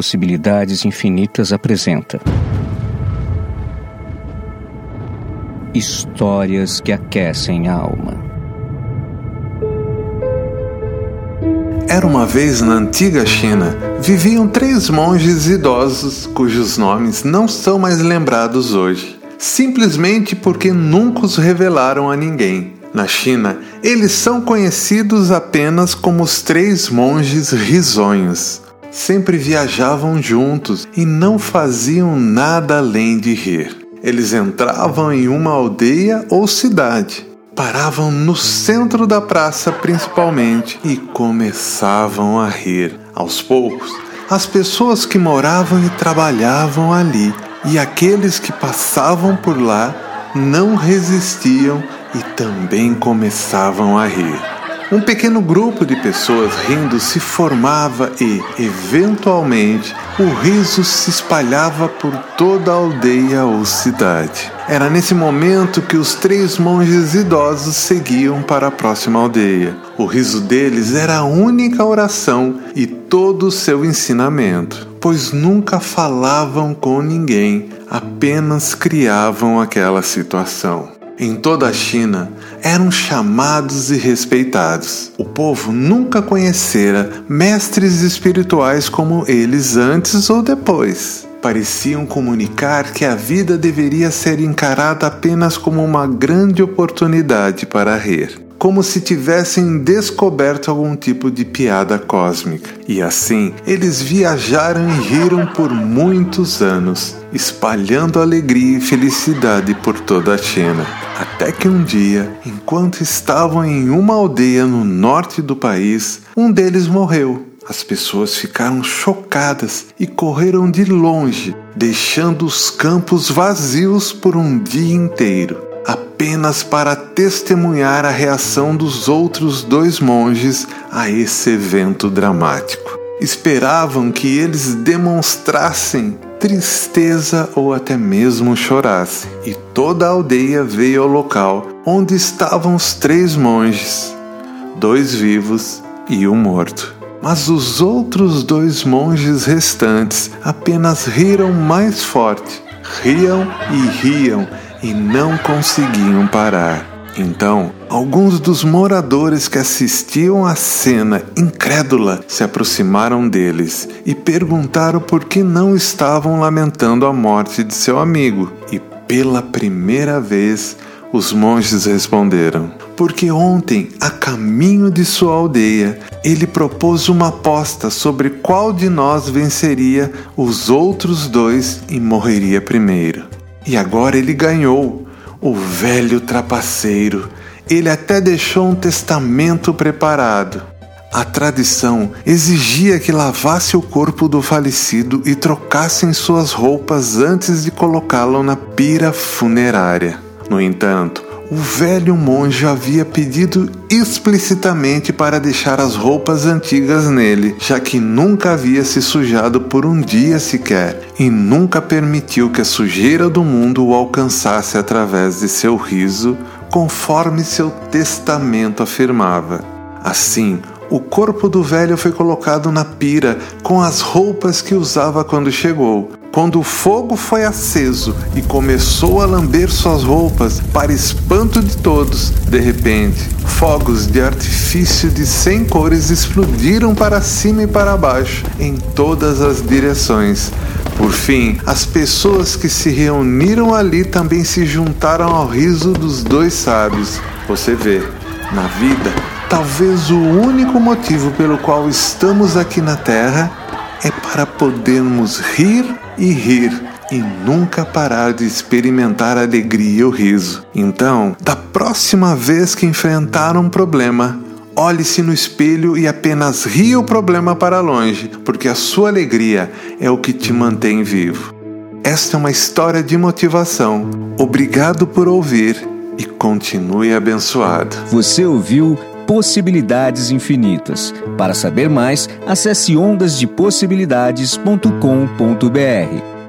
Possibilidades Infinitas apresenta Histórias que aquecem a alma. Era uma vez na antiga China, viviam três monges idosos cujos nomes não são mais lembrados hoje, simplesmente porque nunca os revelaram a ninguém. Na China, eles são conhecidos apenas como os três monges risonhos. Sempre viajavam juntos e não faziam nada além de rir. Eles entravam em uma aldeia ou cidade, paravam no centro da praça principalmente e começavam a rir. Aos poucos, as pessoas que moravam e trabalhavam ali e aqueles que passavam por lá não resistiam e também começavam a rir. Um pequeno grupo de pessoas rindo se formava e, eventualmente, o riso se espalhava por toda a aldeia ou cidade. Era nesse momento que os três monges idosos seguiam para a próxima aldeia. O riso deles era a única oração e todo o seu ensinamento, pois nunca falavam com ninguém, apenas criavam aquela situação em toda a China eram chamados e respeitados. O povo nunca conhecera mestres espirituais como eles antes ou depois. Pareciam comunicar que a vida deveria ser encarada apenas como uma grande oportunidade para rir como se tivessem descoberto algum tipo de piada cósmica. E assim, eles viajaram e riram por muitos anos, espalhando alegria e felicidade por toda a China. Até que um dia, enquanto estavam em uma aldeia no norte do país, um deles morreu. As pessoas ficaram chocadas e correram de longe, deixando os campos vazios por um dia inteiro apenas para testemunhar a reação dos outros dois monges a esse evento dramático. Esperavam que eles demonstrassem tristeza ou até mesmo chorassem, e toda a aldeia veio ao local onde estavam os três monges, dois vivos e um morto. Mas os outros dois monges restantes apenas riram mais forte, riam e riam e não conseguiam parar. Então, alguns dos moradores que assistiam à cena incrédula se aproximaram deles e perguntaram por que não estavam lamentando a morte de seu amigo. E pela primeira vez, os monges responderam: Porque ontem, a caminho de sua aldeia, ele propôs uma aposta sobre qual de nós venceria os outros dois e morreria primeiro. E agora ele ganhou, o velho trapaceiro. Ele até deixou um testamento preparado. A tradição exigia que lavasse o corpo do falecido e trocassem suas roupas antes de colocá-lo na pira funerária. No entanto, o velho monge havia pedido explicitamente para deixar as roupas antigas nele, já que nunca havia se sujado por um dia sequer e nunca permitiu que a sujeira do mundo o alcançasse através de seu riso, conforme seu testamento afirmava. Assim, o corpo do velho foi colocado na pira com as roupas que usava quando chegou, quando o fogo foi aceso e começou a lamber suas roupas, para espanto de todos, de repente, fogos de artifício de cem cores explodiram para cima e para baixo, em todas as direções. Por fim, as pessoas que se reuniram ali também se juntaram ao riso dos dois sábios. Você vê, na vida, talvez o único motivo pelo qual estamos aqui na Terra é para podermos rir e rir e nunca parar de experimentar alegria e o riso. Então, da próxima vez que enfrentar um problema, olhe-se no espelho e apenas ria o problema para longe, porque a sua alegria é o que te mantém vivo. Esta é uma história de motivação. Obrigado por ouvir e continue abençoado. Você ouviu Possibilidades Infinitas. Para saber mais, acesse ondasdepossibilidades.com.br.